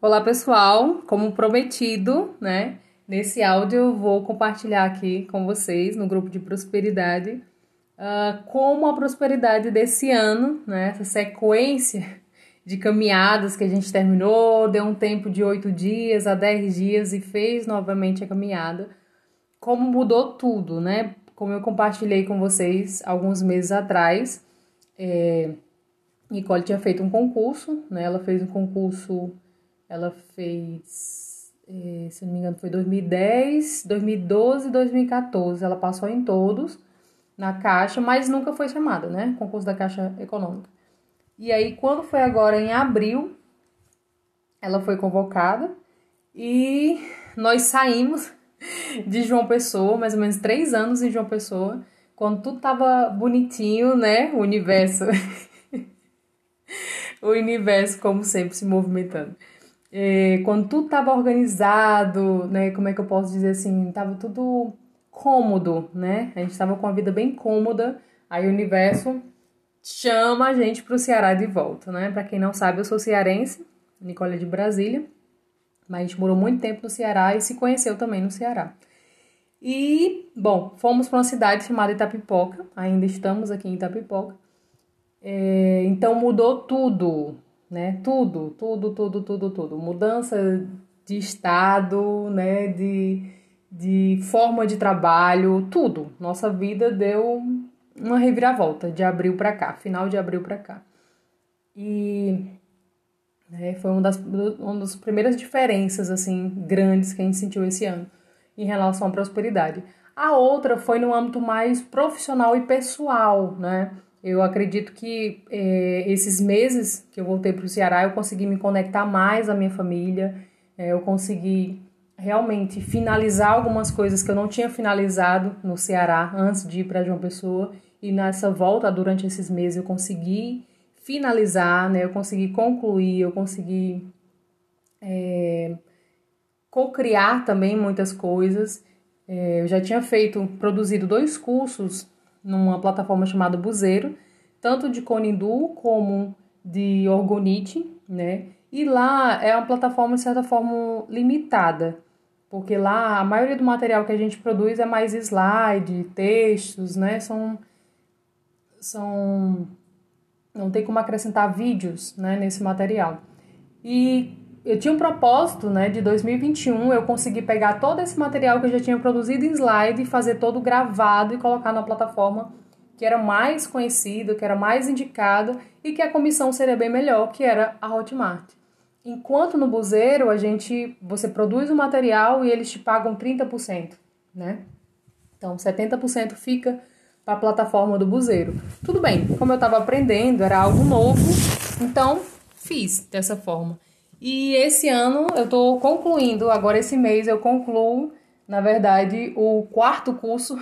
Olá pessoal, como prometido, né? Nesse áudio eu vou compartilhar aqui com vocês no grupo de prosperidade uh, como a prosperidade desse ano, né? Essa sequência de caminhadas que a gente terminou, deu um tempo de oito dias a dez dias e fez novamente a caminhada. Como mudou tudo, né? Como eu compartilhei com vocês alguns meses atrás, é, Nicole tinha feito um concurso, né? Ela fez um concurso ela fez, eh, se não me engano, foi 2010, 2012 2014. Ela passou em todos na Caixa, mas nunca foi chamada, né? Concurso da Caixa Econômica. E aí, quando foi agora em abril, ela foi convocada e nós saímos de João Pessoa, mais ou menos três anos em João Pessoa, quando tudo tava bonitinho, né? O universo. o universo, como sempre, se movimentando é, quando tudo estava organizado, né? Como é que eu posso dizer assim? Tava tudo cômodo, né? A gente estava com a vida bem cômoda. Aí o universo chama a gente para o Ceará de volta, né? Para quem não sabe, eu sou cearense, Nicole é de Brasília, mas a gente morou muito tempo no Ceará e se conheceu também no Ceará. E, bom, fomos para uma cidade chamada Itapipoca, ainda estamos aqui em Itapipoca. É, então mudou tudo, né? Tudo, tudo, tudo, tudo, tudo. Mudança de estado, né? De, de forma de trabalho, tudo. Nossa vida deu uma reviravolta de abril para cá, final de abril para cá. E né, foi uma das, uma das primeiras diferenças assim grandes que a gente sentiu esse ano em relação à prosperidade. A outra foi no âmbito mais profissional e pessoal, né? Eu acredito que é, esses meses que eu voltei para o Ceará, eu consegui me conectar mais à minha família, é, eu consegui realmente finalizar algumas coisas que eu não tinha finalizado no Ceará antes de ir para João Pessoa, e nessa volta, durante esses meses, eu consegui finalizar, né? eu consegui concluir, eu consegui é, co-criar também muitas coisas. É, eu já tinha feito, produzido dois cursos numa plataforma chamada Buzeiro, tanto de Conindu como de Orgonite, né? E lá é uma plataforma, de certa forma, limitada, porque lá a maioria do material que a gente produz é mais slide, textos, né? São. são não tem como acrescentar vídeos né, nesse material. E eu tinha um propósito, né, de 2021, eu consegui pegar todo esse material que eu já tinha produzido em slide, fazer todo gravado e colocar na plataforma que era mais conhecido, que era mais indicado e que a comissão seria bem melhor, que era a Hotmart. Enquanto no Buzeiro, a gente, você produz o material e eles te pagam 30%, né? Então, 70% fica para a plataforma do Buzeiro. Tudo bem, como eu estava aprendendo, era algo novo, então fiz dessa forma. E esse ano eu estou concluindo, agora esse mês eu concluo, na verdade, o quarto curso,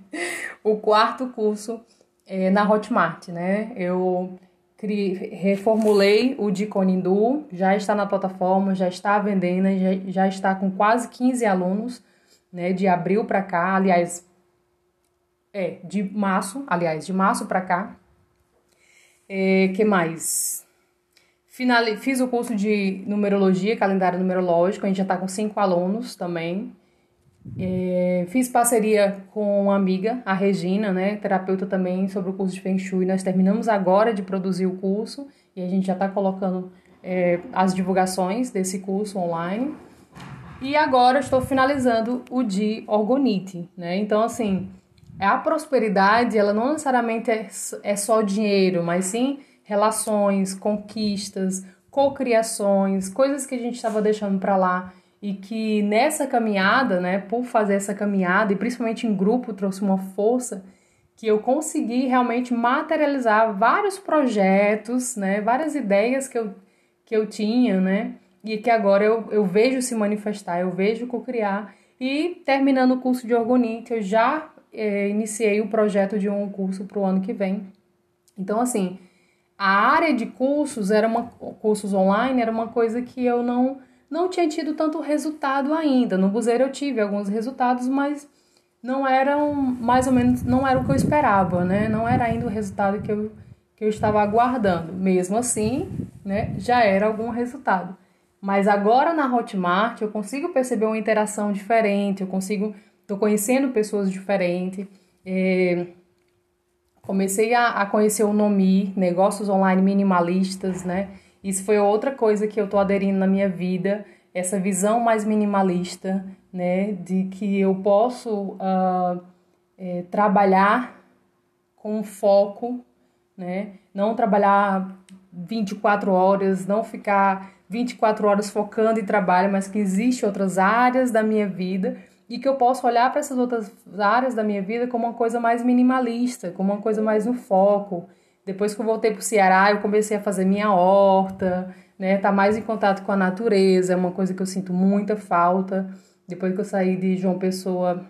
o quarto curso é, na Hotmart, né? Eu criei, reformulei o de Conindu, já está na plataforma, já está vendendo, já, já está com quase 15 alunos, né? De abril para cá, aliás, é, de março, aliás, de março para cá. É, que mais? Finali fiz o curso de numerologia, calendário numerológico, a gente já está com cinco alunos também. É, fiz parceria com uma amiga, a Regina, né, terapeuta também, sobre o curso de Feng Shui. Nós terminamos agora de produzir o curso e a gente já está colocando é, as divulgações desse curso online. E agora estou finalizando o de Orgonite, né? Então, assim, a prosperidade, ela não necessariamente é, é só dinheiro, mas sim relações, conquistas, cocriações, coisas que a gente estava deixando para lá e que nessa caminhada, né, por fazer essa caminhada e principalmente em grupo trouxe uma força que eu consegui realmente materializar vários projetos, né, várias ideias que eu, que eu tinha, né, e que agora eu, eu vejo se manifestar, eu vejo co-criar. E terminando o curso de Orgonite, eu já é, iniciei o projeto de um curso para o ano que vem. Então, assim, a área de cursos era uma cursos online era uma coisa que eu não não tinha tido tanto resultado ainda. No Buzeiro eu tive alguns resultados, mas não eram mais ou menos não era o que eu esperava, né? Não era ainda o resultado que eu que eu estava aguardando. Mesmo assim, né, já era algum resultado. Mas agora na Hotmart eu consigo perceber uma interação diferente, eu consigo, tô conhecendo pessoas diferentes. É, comecei a, a, conhecer o Nomi, negócios online minimalistas, né? Isso foi outra coisa que eu tô aderindo na minha vida, essa visão mais minimalista, né? De que eu posso uh, é, trabalhar com foco, né? Não trabalhar 24 horas, não ficar 24 horas focando em trabalho, mas que existe outras áreas da minha vida e que eu posso olhar para essas outras áreas da minha vida como uma coisa mais minimalista, como uma coisa mais no foco. Depois que eu voltei para o Ceará, eu comecei a fazer minha horta, né? Tá mais em contato com a natureza, é uma coisa que eu sinto muita falta. Depois que eu saí de João Pessoa,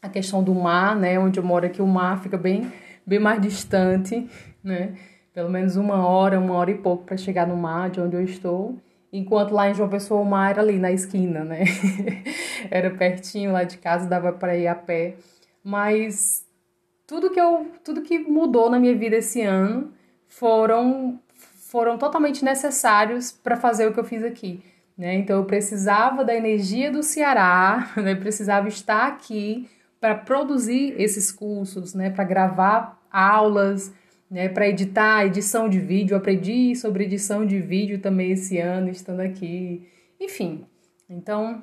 a questão do mar, né? Onde eu moro aqui, o mar fica bem, bem mais distante, né? pelo menos uma hora, uma hora e pouco para chegar no mar de onde eu estou. Enquanto lá em João Pessoa o mar era ali na esquina, né? era pertinho lá de casa, dava para ir a pé. Mas tudo que eu, tudo que mudou na minha vida esse ano foram foram totalmente necessários para fazer o que eu fiz aqui, né? Então eu precisava da energia do Ceará, né? precisava estar aqui para produzir esses cursos, né? Para gravar aulas, né, para editar, edição de vídeo. aprendi sobre edição de vídeo também esse ano, estando aqui. Enfim, então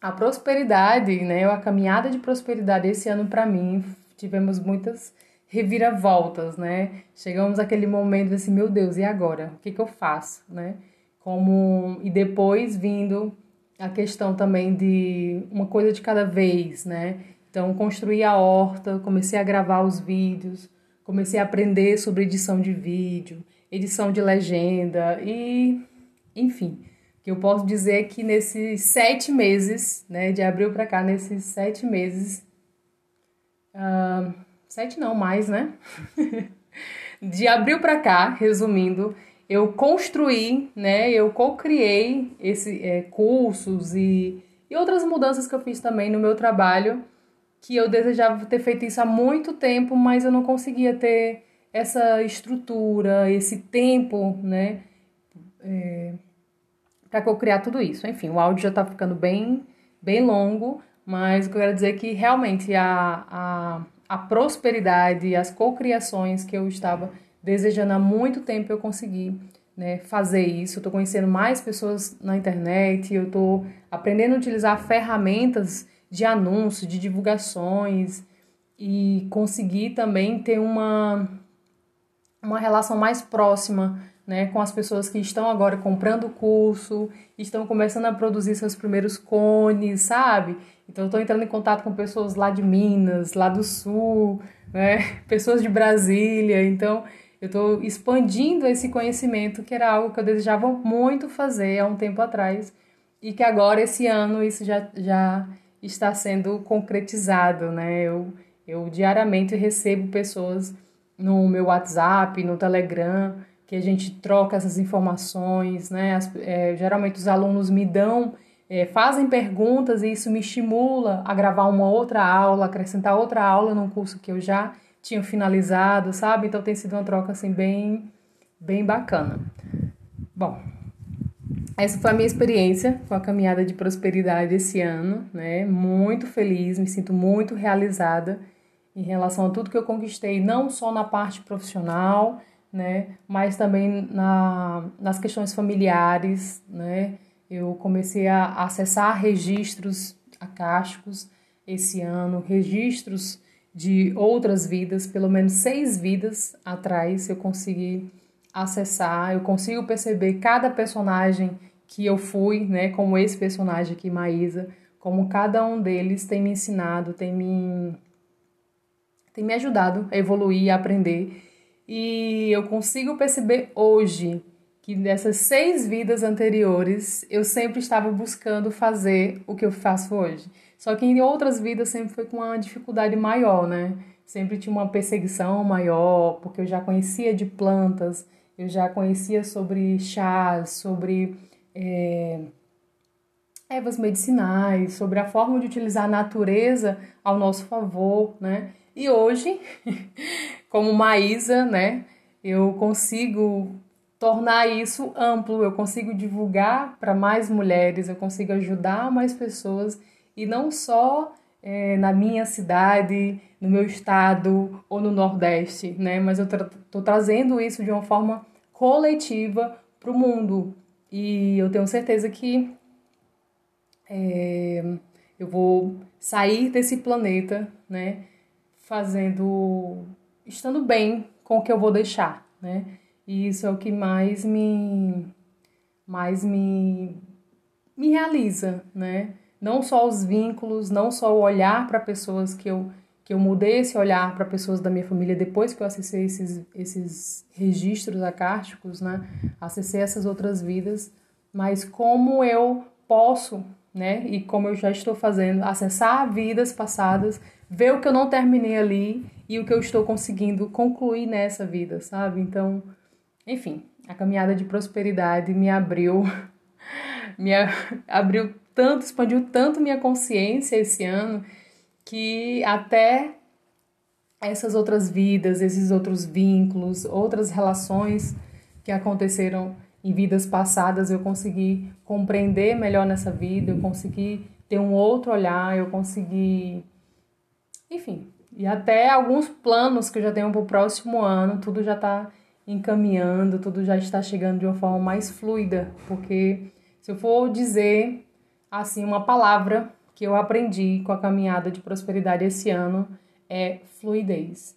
a prosperidade, né, a caminhada de prosperidade esse ano para mim, tivemos muitas reviravoltas, né? Chegamos àquele momento assim, meu Deus, e agora? O que, que eu faço, né? Como e depois vindo a questão também de uma coisa de cada vez, né? Então, construí a horta, comecei a gravar os vídeos, comecei a aprender sobre edição de vídeo, edição de legenda e, enfim, que eu posso dizer é que nesses sete meses, né, de abril para cá, nesses sete meses, uh, sete não mais, né? de abril para cá, resumindo, eu construí, né, eu co-criei esse é, cursos e, e outras mudanças que eu fiz também no meu trabalho que eu desejava ter feito isso há muito tempo, mas eu não conseguia ter essa estrutura, esse tempo, né, é, para que eu criar tudo isso. Enfim, o áudio já está ficando bem, bem longo, mas eu quero dizer é que realmente a, a, a prosperidade, as cocriações que eu estava desejando há muito tempo eu consegui né, fazer isso. Estou conhecendo mais pessoas na internet, eu estou aprendendo a utilizar ferramentas de anúncios, de divulgações e conseguir também ter uma, uma relação mais próxima né, com as pessoas que estão agora comprando o curso, estão começando a produzir seus primeiros cones, sabe? Então, estou entrando em contato com pessoas lá de Minas, lá do Sul, né, pessoas de Brasília. Então, eu estou expandindo esse conhecimento, que era algo que eu desejava muito fazer há um tempo atrás, e que agora, esse ano, isso já, já está sendo concretizado, né? Eu, eu diariamente recebo pessoas no meu WhatsApp, no Telegram, que a gente troca essas informações, né? As, é, geralmente os alunos me dão, é, fazem perguntas e isso me estimula a gravar uma outra aula, acrescentar outra aula num curso que eu já tinha finalizado, sabe? Então tem sido uma troca assim bem, bem bacana. Bom, essa foi a minha experiência com a caminhada de prosperidade esse ano, né? Muito feliz, me sinto muito realizada em relação a tudo que eu conquistei, não só na parte profissional, né? Mas também na, nas questões familiares, né? Eu comecei a acessar registros acásticos esse ano, registros de outras vidas, pelo menos seis vidas atrás eu consegui acessar, eu consigo perceber cada personagem que eu fui, né, como esse personagem aqui, Maísa, como cada um deles tem me ensinado, tem me tem me ajudado a evoluir, a aprender. E eu consigo perceber hoje que nessas seis vidas anteriores eu sempre estava buscando fazer o que eu faço hoje. Só que em outras vidas sempre foi com uma dificuldade maior, né? Sempre tinha uma perseguição maior, porque eu já conhecia de plantas, eu já conhecia sobre chás, sobre é, ervas medicinais, sobre a forma de utilizar a natureza ao nosso favor, né? E hoje, como Maísa, né, eu consigo tornar isso amplo, eu consigo divulgar para mais mulheres, eu consigo ajudar mais pessoas e não só é, na minha cidade, no meu estado ou no Nordeste, né? Mas eu estou trazendo isso de uma forma coletiva para o mundo e eu tenho certeza que é, eu vou sair desse planeta, né? Fazendo, estando bem com o que eu vou deixar, né? E isso é o que mais me mais me me realiza, né? Não só os vínculos, não só o olhar para pessoas que eu que eu mudei esse olhar para pessoas da minha família depois que eu acessei esses, esses registros acásticos, né? Acessei essas outras vidas, mas como eu posso, né? E como eu já estou fazendo, acessar vidas passadas, ver o que eu não terminei ali e o que eu estou conseguindo concluir nessa vida, sabe? Então, enfim, a caminhada de prosperidade me abriu, me abriu tanto, expandiu tanto minha consciência esse ano que até essas outras vidas, esses outros vínculos, outras relações que aconteceram em vidas passadas, eu consegui compreender melhor nessa vida, eu consegui ter um outro olhar, eu consegui. Enfim, e até alguns planos que eu já tenho para o próximo ano, tudo já está encaminhando, tudo já está chegando de uma forma mais fluida, porque se eu for dizer assim uma palavra que eu aprendi com a caminhada de prosperidade esse ano é fluidez.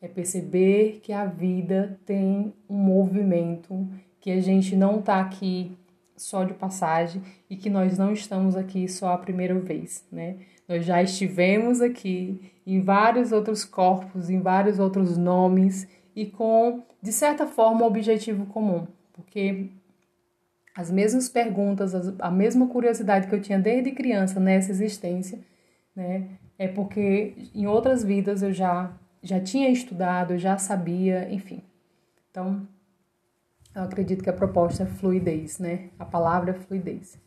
É perceber que a vida tem um movimento, que a gente não está aqui só de passagem e que nós não estamos aqui só a primeira vez, né? Nós já estivemos aqui em vários outros corpos, em vários outros nomes e com, de certa forma, objetivo comum, porque as mesmas perguntas, a mesma curiosidade que eu tinha desde criança nessa existência, né? É porque em outras vidas eu já já tinha estudado, eu já sabia, enfim. Então, eu acredito que a proposta é fluidez, né? A palavra é fluidez.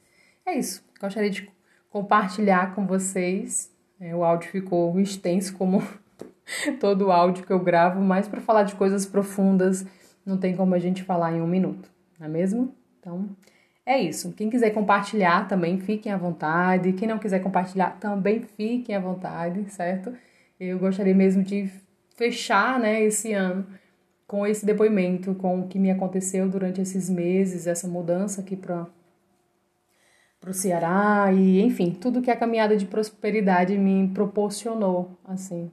É isso. Gostaria de compartilhar com vocês. É, o áudio ficou extenso, como todo o áudio que eu gravo, mas para falar de coisas profundas, não tem como a gente falar em um minuto, não é mesmo? Então, é isso. Quem quiser compartilhar também, fiquem à vontade. Quem não quiser compartilhar, também fiquem à vontade, certo? Eu gostaria mesmo de fechar né, esse ano com esse depoimento, com o que me aconteceu durante esses meses, essa mudança aqui para o Ceará e, enfim, tudo que a caminhada de prosperidade me proporcionou, assim.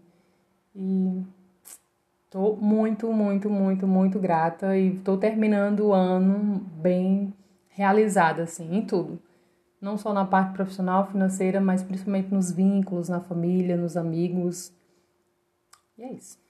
E tô muito, muito, muito, muito grata e tô terminando o ano bem realizada, assim, em tudo. Não só na parte profissional, financeira, mas principalmente nos vínculos, na família, nos amigos. E é isso.